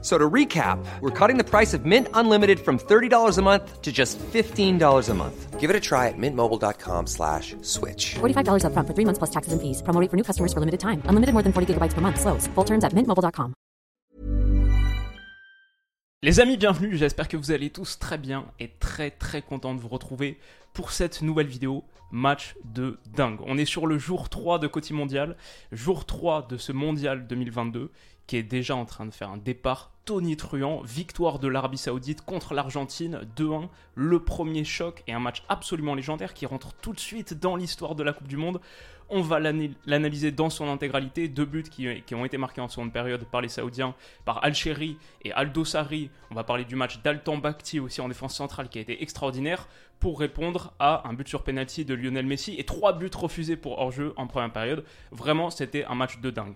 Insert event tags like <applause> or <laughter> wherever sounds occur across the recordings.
So to recap, we're cutting the price of Mint Unlimited from $30 a month to just $15 a month. Give it a try at mintmobile.com slash switch. $45 upfront for three months plus taxes and fees. Promo rate for new customers for limited time. Unlimited more than 40 gigabytes per month. Slows. Full terms at mintmobile.com. Les amis, bienvenue, j'espère que vous allez tous très bien et très très content de vous retrouver pour cette nouvelle vidéo match de dingue. On est sur le jour 3 de Côté Mondial, jour 3 de ce Mondial 2022 qui est déjà en train de faire un départ tonitruant, victoire de l'Arabie Saoudite contre l'Argentine 2-1, le premier choc et un match absolument légendaire qui rentre tout de suite dans l'histoire de la Coupe du Monde. On va l'ana- l'analyser dans son intégralité. Deux buts qui, ont été marqués en seconde période par les Saoudiens, par Al-Sheri et Al-Dossari. On va parler du match d'Altan Bakhti aussi en défense centrale qui a été extraordinaire pour répondre à un but sur penalty de Lionel Messi et trois buts refusés pour hors-jeu en première période. Vraiment, c'était un match de dingue.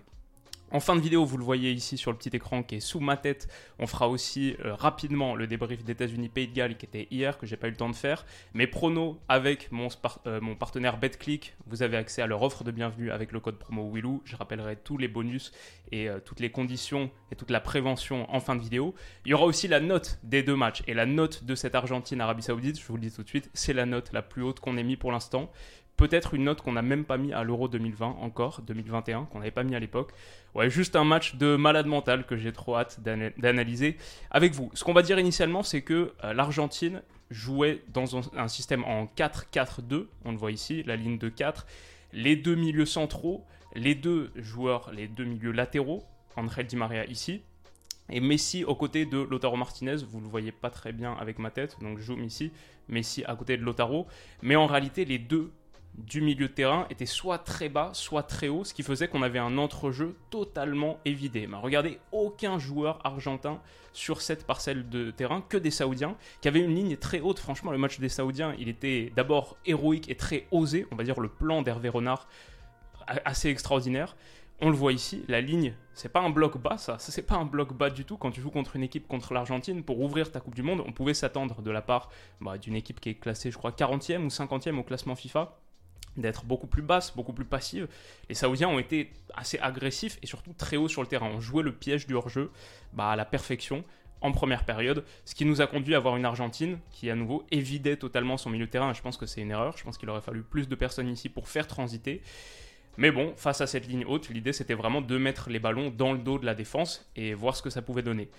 En fin de vidéo, vous le voyez ici sur le petit écran qui est sous ma tête. On fera aussi euh, rapidement le débrief d'États-Unis Pays de Galles qui était hier, que j'ai pas eu le temps de faire. Mes pronos avec mon, euh, partenaire BetClick. Vous avez accès à leur offre de bienvenue avec le code promo Willou. Je rappellerai tous les bonus et euh, toutes les conditions et toute la prévention en fin de vidéo. Il y aura aussi la note des deux matchs. Et la note de cette Argentine-Arabie Saoudite, je vous le dis tout de suite, c'est la note la plus haute qu'on ait mis pour l'instant. Peut-être une note qu'on n'a même pas mis à l'Euro 2020 encore, 2021, qu'on n'avait pas mis à l'époque. Ouais, juste un match de malade mental que j'ai trop hâte d'ana- d'analyser avec vous. Ce qu'on va dire initialement, c'est que euh, l'Argentine jouait dans un, système en 4-4-2, on le voit ici, la ligne de 4. Les deux milieux centraux, les deux joueurs, les deux milieux latéraux, Angel Di Maria ici, et Messi aux côtés de Lautaro Martinez, vous le voyez pas très bien avec ma tête, donc je ici, Messi à côté de Lautaro, mais en réalité les deux du milieu de terrain étaient soit très bas, soit très haut, ce qui faisait qu'on avait un entrejeu totalement évidé. Mais regardez, aucun joueur argentin sur cette parcelle de terrain, que des Saoudiens, qui avaient une ligne très haute. Franchement, le match des Saoudiens, il était d'abord héroïque et très osé, on va dire le plan d'Hervé Renard, assez extraordinaire. On le voit ici, la ligne, c'est pas un bloc bas, ça, ça c'est pas un bloc bas du tout. Quand tu joues contre une équipe contre l'Argentine, pour ouvrir ta Coupe du Monde, on pouvait s'attendre de la part bah, d'une équipe qui est classée, je crois, 40e ou 50e au classement FIFA, d'être beaucoup plus basse, beaucoup plus passive. Les Saoudiens ont été assez agressifs et surtout très haut sur le terrain. On jouait le piège du hors-jeu bah, à la perfection en première période, ce qui nous a conduit à avoir une Argentine qui à nouveau évidait totalement son milieu de terrain. Je pense que c'est une erreur. Je pense qu'il aurait fallu plus de personnes ici pour faire transiter. Mais bon, face à cette ligne haute, l'idée c'était vraiment de mettre les ballons dans le dos de la défense et voir ce que ça pouvait donner.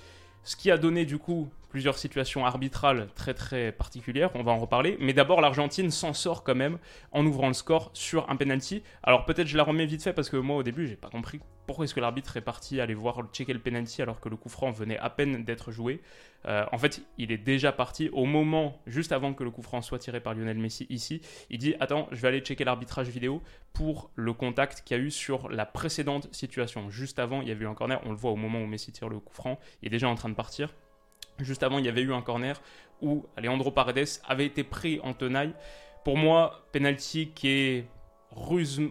Ce qui a donné du coup plusieurs situations arbitrales très très particulières, on va en reparler. Mais d'abord, l'Argentine s'en sort quand même en ouvrant le score sur un penalty. Alors peut-être je la remets vite fait parce que moi au début j'ai pas compris pourquoi est-ce que l'arbitre est parti aller voir checker le penalty alors que le coup franc venait à peine d'être joué. Euh, en fait, il est déjà parti au moment, juste avant que le coup franc soit tiré par Lionel Messi ici. Il dit Attends, je vais aller checker l'arbitrage vidéo pour le contact qu'il y a eu sur la précédente situation. Juste avant, il y avait eu un corner. On le voit au moment où Messi tire le coup franc. Il est déjà en train de partir. Juste avant, il y avait eu un corner où Leandro Paredes avait été pris en tenaille. Pour moi, penalty qui est ruse,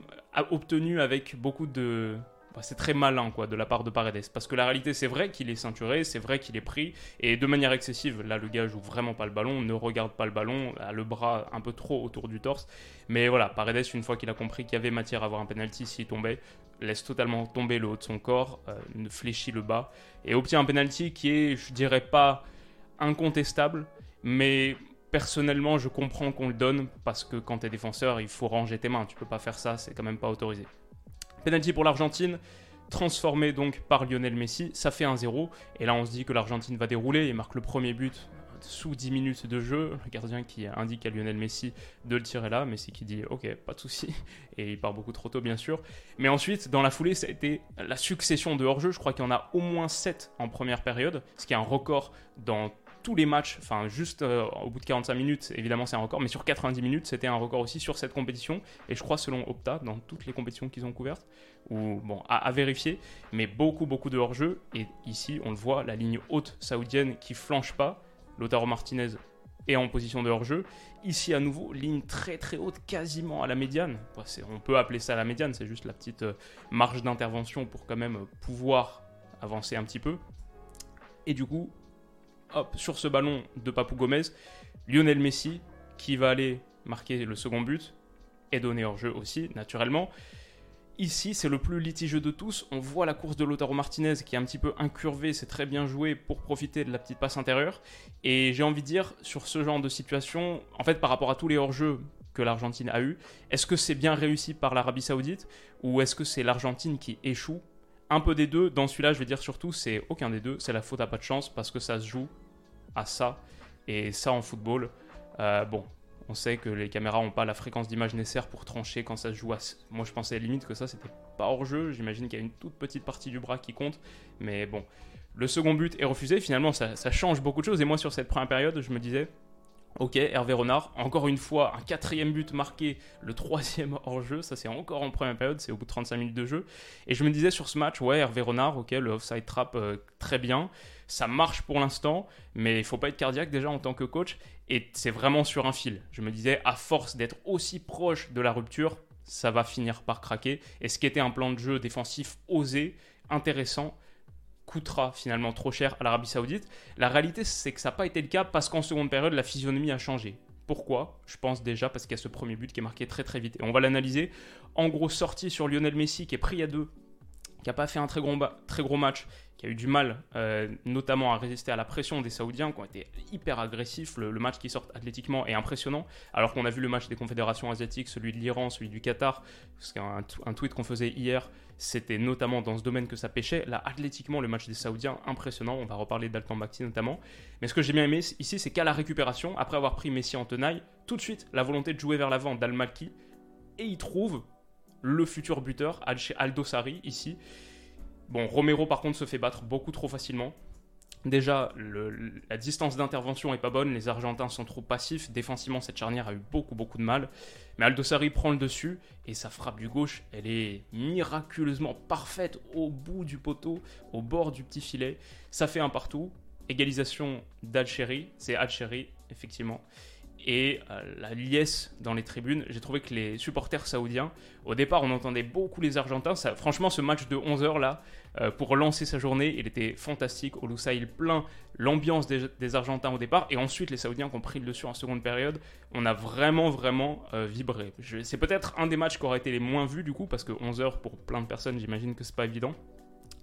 obtenu avec beaucoup de. Bah, c'est très malin quoi de la part de Paredes parce que la réalité c'est vrai qu'il est ceinturé, c'est vrai qu'il est pris et de manière excessive. Là le gars joue vraiment pas le ballon, ne regarde pas le ballon, a le bras un peu trop autour du torse. Mais voilà, Paredes une fois qu'il a compris qu'il y avait matière à avoir un penalty s'il tombait, laisse totalement tomber le haut de son corps, euh, ne fléchit le bas et obtient un penalty qui est, je dirais pas incontestable, mais personnellement, je comprends qu'on le donne parce que quand tu es défenseur, il faut ranger tes mains. Tu peux pas faire ça, c'est quand même pas autorisé. Penalty pour l'Argentine, transformé donc par Lionel Messi, ça fait 1-0. Et là, on se dit que l'Argentine va dérouler et marque le premier but sous 10 minutes de jeu. Le gardien qui indique à Lionel Messi de le tirer là. Messi qui dit ok, pas de souci. <laughs> Et il part beaucoup trop tôt, bien sûr. Mais ensuite, dans la foulée, ça a été la succession de hors-jeu. Je crois qu'il y en a au moins 7 en première période, ce qui est un record dans tous les matchs, enfin juste euh, au bout de 45 minutes, évidemment c'est un record, mais sur 90 minutes, c'était un record aussi sur cette compétition, et je crois selon Opta, dans toutes les compétitions qu'ils ont couvertes, ou bon, à, vérifier, mais beaucoup beaucoup de hors-jeu, et ici on le voit, la ligne haute saoudienne qui flanche pas, Lautaro Martinez est en position de hors-jeu, ici à nouveau, ligne très très haute, quasiment à la médiane, on peut appeler ça la médiane, c'est juste la petite euh, marge d'intervention pour quand même pouvoir avancer un petit peu. Et du coup, sur ce ballon de Papou Gomez, Lionel Messi qui va aller marquer le second but et donner hors jeu aussi, naturellement. Ici, c'est le plus litigieux de tous. On voit la course de Lautaro Martinez qui est un petit peu incurvée, c'est très bien joué pour profiter de la petite passe intérieure. Et j'ai envie de dire, sur ce genre de situation, en fait, par rapport à tous les hors-jeux que l'Argentine a eu, est-ce que c'est bien réussi par l'Arabie Saoudite ou est-ce que c'est l'Argentine qui échoue? Un peu des deux. Dans celui-là, je vais dire surtout, c'est aucun des deux. C'est la faute à pas de chance parce que ça se joue à ça. Et ça en football, euh, bon, on sait que les caméras n'ont pas la fréquence d'image nécessaire pour trancher quand ça se joue à... Moi, je pensais limite que ça, c'était pas hors jeu. J'imagine qu'il y a une toute petite partie du bras qui compte. Mais bon, le second but est refusé. Finalement, ça, ça change beaucoup de choses. Et moi, sur cette première période, je me disais, Ok, Hervé Renard, encore une fois, un quatrième but marqué, le troisième <laughs> hors-jeu, ça c'est encore en première période, c'est au bout de 35 minutes de jeu. Et je me disais sur ce match, ouais, Hervé Renard, ok, le offside trap, euh, très bien, ça marche pour l'instant, mais il faut pas être cardiaque déjà en tant que coach, et c'est vraiment sur un fil. Je me disais, à force d'être aussi proche de la rupture, ça va finir par craquer. Et ce qui était un plan de jeu défensif osé, intéressant, coûtera finalement trop cher à l'Arabie Saoudite. La réalité, c'est que ça n'a pas été le cas parce qu'en seconde période, la physionomie a changé. Pourquoi? Je pense déjà parce qu'il y a ce premier but qui est marqué très très vite. Et on va l'analyser. En gros, sortie sur Lionel Messi qui est pris à deux, qui n'a pas fait un très gros, match, qui a eu du mal euh, notamment à résister à la pression des Saoudiens qui ont été hyper agressifs. Le, match qui sort athlétiquement est impressionnant, alors qu'on a vu le match des confédérations asiatiques, celui de l'Iran, celui du Qatar, qu'un un tweet qu'on faisait hier, c'était notamment dans ce domaine que ça pêchait. Là, athlétiquement, le match des Saoudiens, impressionnant. On va reparler d'Altan Bakti notamment. Mais ce que j'ai bien aimé ici, c'est qu'à la récupération, après avoir pris Messi en tenaille, tout de suite, la volonté de jouer vers l'avant d'Al-Malki, et il trouve le futur buteur, Aldo Sari, ici, Bon, Romero par contre se fait battre beaucoup trop facilement. Déjà, la distance d'intervention est pas bonne, les Argentins sont trop passifs, défensivement cette charnière a eu beaucoup beaucoup de mal, mais Aldosari prend le dessus et sa frappe du gauche, elle est miraculeusement parfaite au bout du poteau, au bord du petit filet, ça fait un partout, égalisation d'Alchéry, c'est Alchéry effectivement, et euh, la liesse dans les tribunes. J'ai trouvé que les supporters saoudiens, au départ, on entendait beaucoup les Argentins. Ça, franchement, ce match de 11h là, euh, pour lancer sa journée, il était fantastique. il plein l'ambiance des, Argentins au départ, et ensuite les Saoudiens qui ont pris le dessus en seconde période. On a vraiment, vraiment euh, vibré. C'est peut-être un des matchs qui aurait été les moins vus du coup, parce que 11h pour plein de personnes, j'imagine que c'est pas évident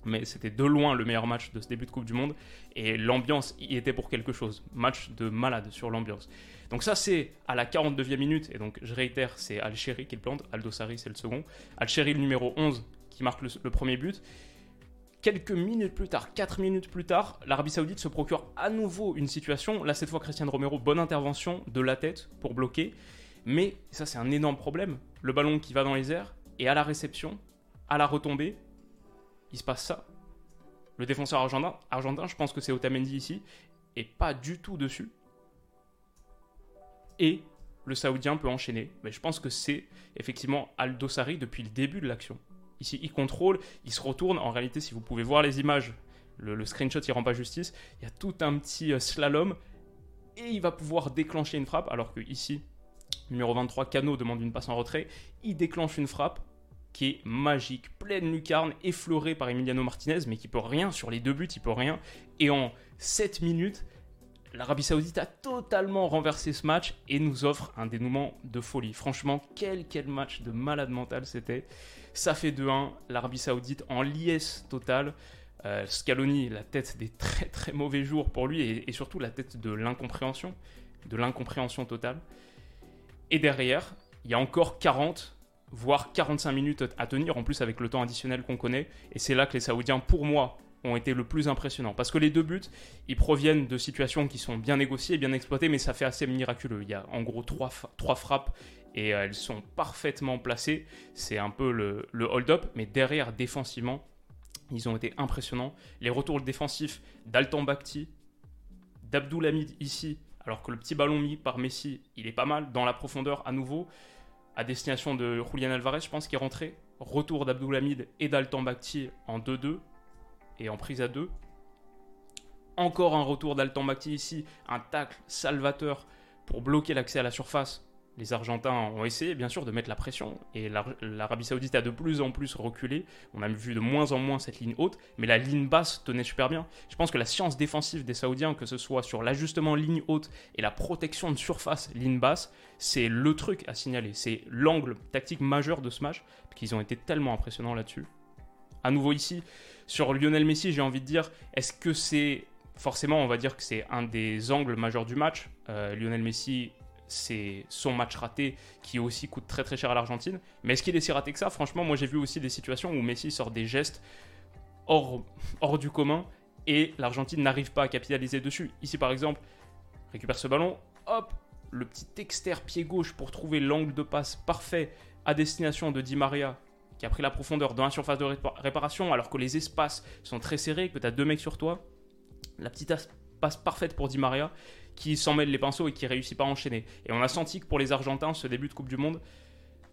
mais c'était de loin le meilleur match de ce début de Coupe du Monde et l'ambiance y était pour quelque chose. Match de malade sur l'ambiance. Donc ça, c'est à la 42e minute, et donc je réitère, c'est Al-Sheri qui le plante, Aldo Sari c'est le second. Al-Sheri, le numéro 11, qui marque le, premier but. Quelques minutes plus tard, 4 minutes plus tard, l'Arabie Saoudite se procure à nouveau une situation. Là, cette fois, Christian Romero, bonne intervention de la tête pour bloquer. Mais, ça c'est un énorme problème, le ballon qui va dans les airs, et à la réception, à la retombée, il se passe ça. Le défenseur argentin, argentin je pense que c'est Otamendi ici, et pas du tout dessus et le Saoudien peut enchaîner. Mais je pense que c'est effectivement Aldosari depuis le début de l'action. Ici, il contrôle, il se retourne. En réalité, si vous pouvez voir les images, le, screenshot, il rend pas justice. Il y a tout un petit euh, slalom et il va pouvoir déclencher une frappe. Alors que ici, numéro 23, Cano demande une passe en retrait. Il déclenche une frappe qui est magique, pleine lucarne, effleurée par Emiliano Martinez, mais qui peut rien sur les deux buts, il peut rien. Et en 7 minutes, L'Arabie Saoudite a totalement renversé ce match et nous offre un dénouement de folie. Franchement, quel, match de malade mental c'était. Ça fait 2-1, l'Arabie Saoudite en liesse totale. Euh, Scaloni, la tête des très très mauvais jours pour lui et, et surtout la tête de l'incompréhension, de l'incompréhension totale. Et derrière, il y a encore 40, voire 45 minutes à tenir, en plus avec le temps additionnel qu'on connaît. Et c'est là que les Saoudiens, pour moi, ont été le plus impressionnants. Parce que les deux buts, ils proviennent de situations qui sont bien négociées, bien exploitées, mais ça fait assez miraculeux. Il y a en gros trois, trois frappes et euh, elles sont parfaitement placées. C'est un peu le, le hold-up, mais derrière, défensivement, ils ont été impressionnants. Les retours défensifs d'Altan Bakhti, d'Abdoulhamid ici, alors que le petit ballon mis par Messi, il est pas mal dans la profondeur à nouveau, à destination de Julian Alvarez, je pense, qui est rentré. Retour d'Abdoulhamid et d'Altan Bakhti en 2-2 et en prise à deux. Encore un retour d'Altan ici, un tacle salvateur pour bloquer l'accès à la surface les Argentins ont essayé bien sûr de mettre la pression et l'Ar- l'Arabie Saoudite a de plus en plus reculé. On a vu de moins en moins cette ligne haute, mais la ligne basse tenait super bien. Je pense que la science défensive des Saoudiens, que ce soit sur l'ajustement ligne haute et la protection de surface ligne basse, c'est le truc à signaler. C'est l'angle tactique majeur de ce match, qu'ils ont été tellement impressionnants là-dessus. À nouveau ici, sur Lionel Messi, j'ai envie de dire, est-ce que c'est forcément, on va dire que c'est un des angles majeurs du match. Euh, Lionel Messi, c'est son match raté qui aussi coûte très très cher à l'Argentine. Mais est-ce qu'il est si raté que ça? Franchement, moi j'ai vu aussi des situations où Messi sort des gestes hors, hors du commun et l'Argentine n'arrive pas à capitaliser dessus. Ici par exemple, récupère ce ballon, hop, le petit exter pied gauche pour trouver l'angle de passe parfait à destination de Di Maria qui a pris la profondeur dans la surface de répa- réparation alors que les espaces sont très serrés, que tu as deux mecs sur toi. La petite as- passe parfaite pour Di Maria qui s'en mêle les pinceaux et qui réussit pas à enchaîner. Et on a senti que pour les Argentins, ce début de Coupe du Monde,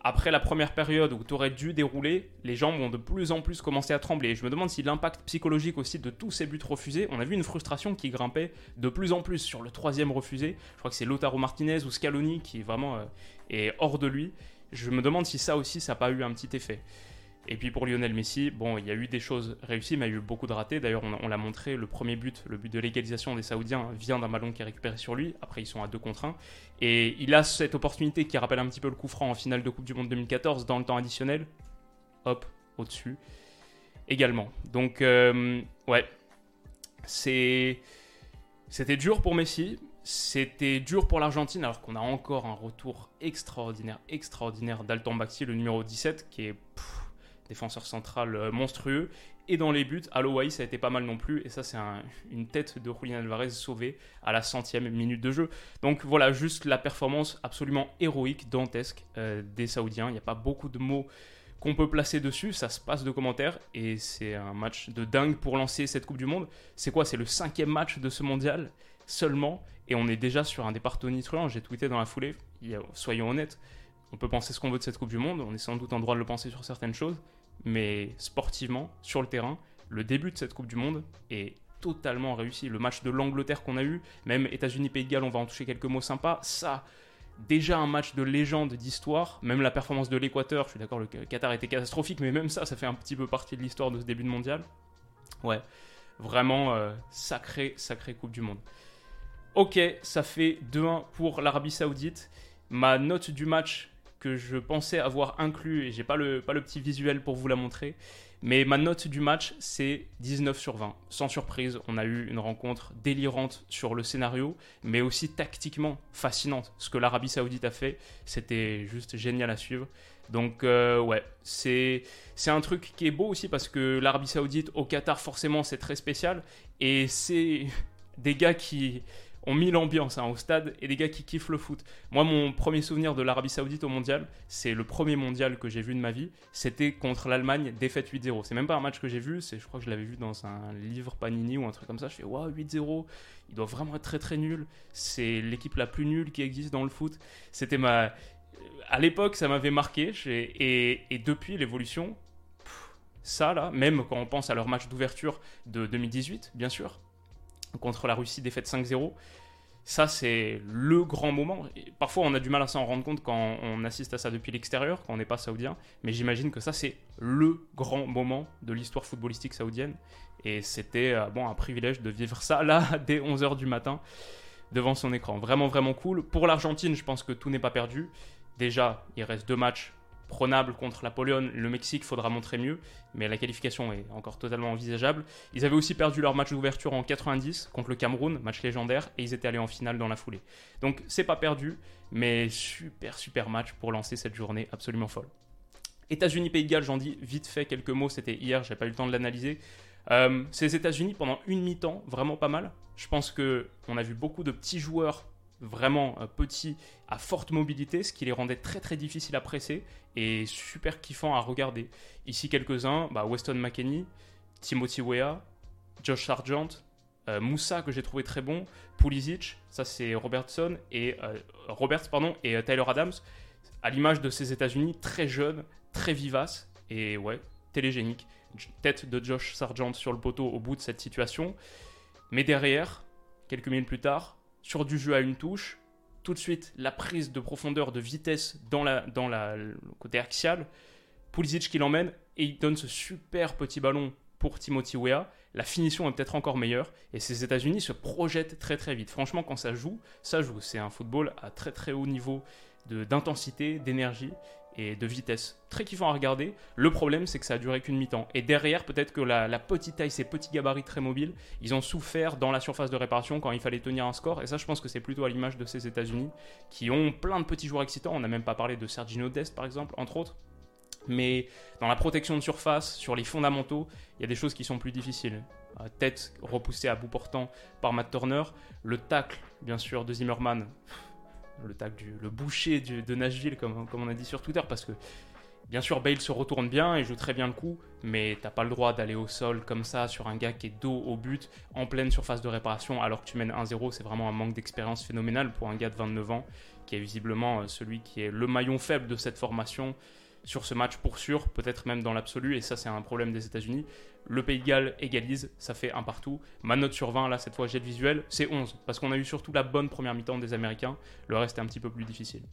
après la première période où tu aurais dû dérouler, les jambes ont de plus en plus commencé à trembler. Et je me demande si l'impact psychologique aussi de tous ces buts refusés, on a vu une frustration qui grimpait de plus en plus sur le troisième refusé. Je crois que c'est Lotaro Martinez ou Scaloni qui vraiment euh, est hors de lui. Je me demande si ça aussi, ça n'a pas eu un petit effet. Et puis pour Lionel Messi, bon, il y a eu des choses réussies, mais il y a eu beaucoup de ratés. D'ailleurs, on, l'a montré, le premier but, le but de l'égalisation des Saoudiens, vient d'un ballon qui est récupéré sur lui. Après, ils sont à 2 contre 1. Et il a cette opportunité qui rappelle un petit peu le coup franc en finale de Coupe du Monde 2014 dans le temps additionnel. Hop, au-dessus. Également. Donc, euh, ouais. C'était dur pour Messi. C'était dur pour l'Argentine, alors qu'on a encore un retour extraordinaire, extraordinaire d'Alton Baxi, le numéro 17, qui est défenseur central euh, monstrueux. Et dans les buts, Alowaï, ça a été pas mal non plus. Et ça, c'est un- une tête de Julian Alvarez sauvée à la centième minute de jeu. Donc voilà, juste la performance absolument héroïque, dantesque euh, des Saoudiens. Il n'y a pas beaucoup de mots qu'on peut placer dessus. Ça se passe de commentaires. Et c'est un match de dingue pour lancer cette Coupe du Monde. C'est quoi? C'est le cinquième match de ce mondial seulement? Et on est déjà sur un départ tonitruant. J'ai tweeté dans la foulée. Soyons honnêtes. On peut penser ce qu'on veut de cette Coupe du Monde. On est sans doute en droit de le penser sur certaines choses. Mais sportivement, sur le terrain, le début de cette Coupe du Monde est totalement réussi. Le match de l'Angleterre qu'on a eu, même États-Unis-Pays de Galles, on va en toucher quelques mots sympas. Ça, déjà un match de légende d'histoire. Même la performance de l'Équateur, je suis d'accord, le Qatar était catastrophique, mais même ça, ça fait un petit peu partie de l'histoire de ce début de mondial. Ouais, vraiment euh, sacré, sacré Coupe du Monde. Ok, ça fait 2-1 pour l'Arabie Saoudite. Ma note du match que je pensais avoir inclus, et j'ai pas le, pas le petit visuel pour vous la montrer, mais ma note du match, c'est 19 sur 20. Sans surprise, on a eu une rencontre délirante sur le scénario, mais aussi tactiquement fascinante. Ce que l'Arabie Saoudite a fait, c'était juste génial à suivre. Donc euh, ouais, c'est un truc qui est beau aussi parce que l'Arabie Saoudite au Qatar forcément c'est très spécial et c'est des gars qui ont mis l'ambiance hein, au stade et des gars qui kiffent le foot. Moi, mon premier souvenir de l'Arabie Saoudite au mondial, c'est le premier mondial que j'ai vu de ma vie. C'était contre l'Allemagne, défaite 8-0. C'est même pas un match que j'ai vu, c'est, je crois que je l'avais vu dans un livre Panini ou un truc comme ça. Je fais, waouh, 8-0, il doit vraiment être très très nul. C'est l'équipe la plus nulle qui existe dans le foot. C'était ma. À l'époque, ça m'avait marqué. j'ai- Et, et depuis l'évolution, ça là, même quand on pense à leur match d'ouverture de 2018, bien sûr, contre la Russie, défaite 5-0. Ça, c'est le grand moment. Parfois, on a du mal à s'en rendre compte quand on assiste à ça depuis l'extérieur, quand on n'est pas saoudien. Mais j'imagine que ça, c'est le grand moment de l'histoire footballistique saoudienne. Et c'était euh, bon, un privilège de vivre ça là, <laughs> dès 11h du matin, devant son écran. Vraiment, vraiment cool. Pour l'Argentine, je pense que tout n'est pas perdu. Déjà, il reste deux matchs prenables contre la Pologne. Le Mexique, faudra montrer mieux. Mais la qualification est encore totalement envisageable. Ils avaient aussi perdu leur match d'ouverture en 90 contre le Cameroun, match légendaire, et ils étaient allés en finale dans la foulée. Donc c'est pas perdu, mais super super match pour lancer cette journée absolument folle. États-Unis Pays de Galles, j'en dis vite fait quelques mots, c'était hier, j'ai pas eu le temps de l'analyser. Euh, ces États-Unis pendant une mi-temps, vraiment pas mal. Je pense que on a vu beaucoup de petits joueurs vraiment euh, petits à forte mobilité, ce qui les rendait très très difficiles à presser et super kiffant à regarder. Ici quelques-uns, bah, Weston McKenney, Timothy Weah, Josh Sargent, euh, Moussa que j'ai trouvé très bon, Pulisic, ça c'est Robertson et euh, pardon et euh, Tyler Adams, à l'image de ces États-Unis très jeunes, très vivaces et ouais télégénique. J- Tête de Josh Sargent sur le poteau au bout de cette situation, mais derrière, quelques minutes plus tard, sur du jeu à une touche, tout de suite la prise de profondeur, de vitesse dans, la, le côté axial. Pulisic qui l'emmène et il donne ce super petit ballon pour Timothy Weah. La finition est peut-être encore meilleure et ces États-Unis se projettent très très vite. Franchement, quand ça joue, ça joue. C'est un football à très très haut niveau d'intensité, d'énergie et de vitesse. Très kiffant à regarder. Le problème, c'est que ça a duré qu'une mi-temps. Et derrière, peut-être que la, petite taille, ces petits gabarits très mobiles, ils ont souffert dans la surface de réparation quand il fallait tenir un score. Et ça, je pense que c'est plutôt à l'image de ces États-Unis qui ont plein de petits joueurs excitants. On n'a même pas parlé de Sergino Dest, par exemple, entre autres. Mais dans la protection de surface, sur les fondamentaux, il y a des choses qui sont plus difficiles. Tête repoussée à bout portant par Matt Turner. Le tacle, bien sûr, de Zimmerman. Le le boucher de Nashville, comme, on a dit sur Twitter, parce que Bien sûr, Bale se retourne bien et joue très bien le coup, mais t'as pas le droit d'aller au sol comme ça sur un gars qui est dos au but, en pleine surface de réparation, alors que tu mènes 1-0. C'est vraiment un manque d'expérience phénoménal pour un gars de 29 ans, qui est visiblement celui qui est le maillon faible de cette formation sur ce match pour sûr, peut-être même dans l'absolu, et ça c'est un problème des États-Unis. Le Pays de Galles égalise, ça fait un partout. Ma note sur 20, là cette fois j'ai le visuel, c'est 11, parce qu'on a eu surtout la bonne première mi-temps des Américains, le reste est un petit peu plus difficile.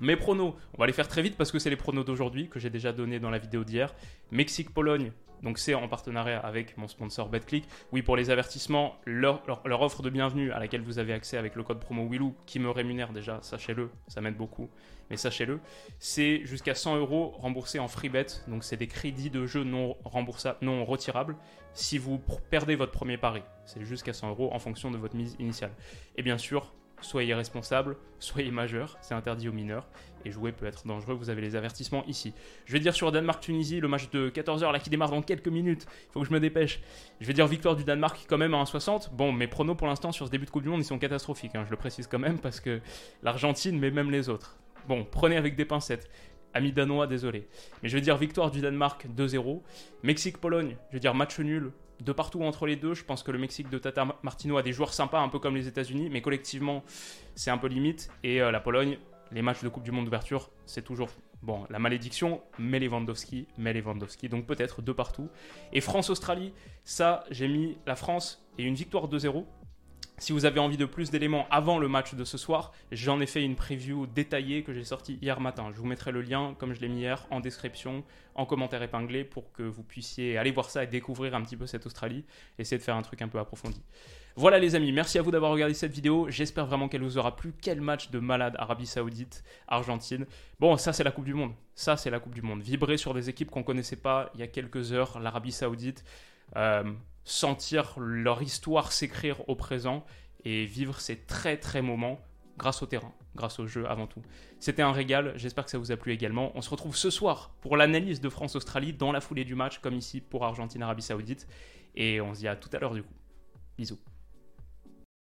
Mes pronos, on va les faire très vite parce que c'est les pronos d'aujourd'hui que j'ai déjà donné dans la vidéo d'hier. Mexique-Pologne, donc c'est en partenariat avec mon sponsor BetClick. Oui, pour les avertissements, leur, offre de bienvenue à laquelle vous avez accès avec le code promo Willou, qui me rémunère déjà, sachez-le, ça m'aide beaucoup, mais sachez-le, c'est jusqu'à 100 euros remboursés en free bet, donc c'est des crédits de jeu non remboursables, non retirables, si vous perdez votre premier pari. C'est jusqu'à 100 euros en fonction de votre mise initiale. Et bien sûr, soyez responsable, soyez majeur, c'est interdit aux mineurs, et jouer peut être dangereux, vous avez les avertissements ici. Je vais dire sur Danemark-Tunisie, le match de 14h là qui démarre dans quelques minutes, il faut que je me dépêche. Je vais dire victoire du Danemark quand même à 1,60. Bon, mes pronos pour l'instant sur ce début de Coupe du Monde, ils sont catastrophiques, hein, je le précise quand même, parce que l'Argentine, mais même les autres. Bon, prenez avec des pincettes. Amis danois, désolé. Mais je vais dire victoire du Danemark 2-0. Mexique-Pologne, je vais dire match nul de partout entre les deux. Je pense que le Mexique de Tata Martino a des joueurs sympas, un peu comme les États-Unis, mais collectivement, c'est un peu limite. Et euh, la Pologne, les matchs de Coupe du Monde d'ouverture, c'est toujours bon la malédiction, mais Lewandowski, mais Lewandowski. Donc peut-être de partout. Et France-Australie, ça, j'ai mis la France et une victoire 2-0. Si vous avez envie de plus d'éléments avant le match de ce soir, j'en ai fait une preview détaillée que j'ai sortie hier matin. Je vous mettrai le lien, comme je l'ai mis hier, en description, en commentaire épinglé, pour que vous puissiez aller voir ça et découvrir un petit peu cette Australie, essayer de faire un truc un peu approfondi. Voilà les amis, merci à vous d'avoir regardé cette vidéo. J'espère vraiment qu'elle vous aura plu. Quel match de malade Arabie Saoudite, Argentine. Bon, ça c'est la Coupe du Monde. Ça c'est la Coupe du Monde. Vibrer sur des équipes qu'on connaissait pas il y a quelques heures, l'Arabie Saoudite. Euh, sentir leur histoire s'écrire au présent et vivre ces très très moments grâce au terrain, grâce au jeu avant tout. C'était un régal, j'espère que ça vous a plu également. On se retrouve ce soir pour l'analyse de France-Australie dans la foulée du match, comme ici pour Argentine-Arabie Saoudite. Et on se dit à tout à l'heure du coup. Bisous.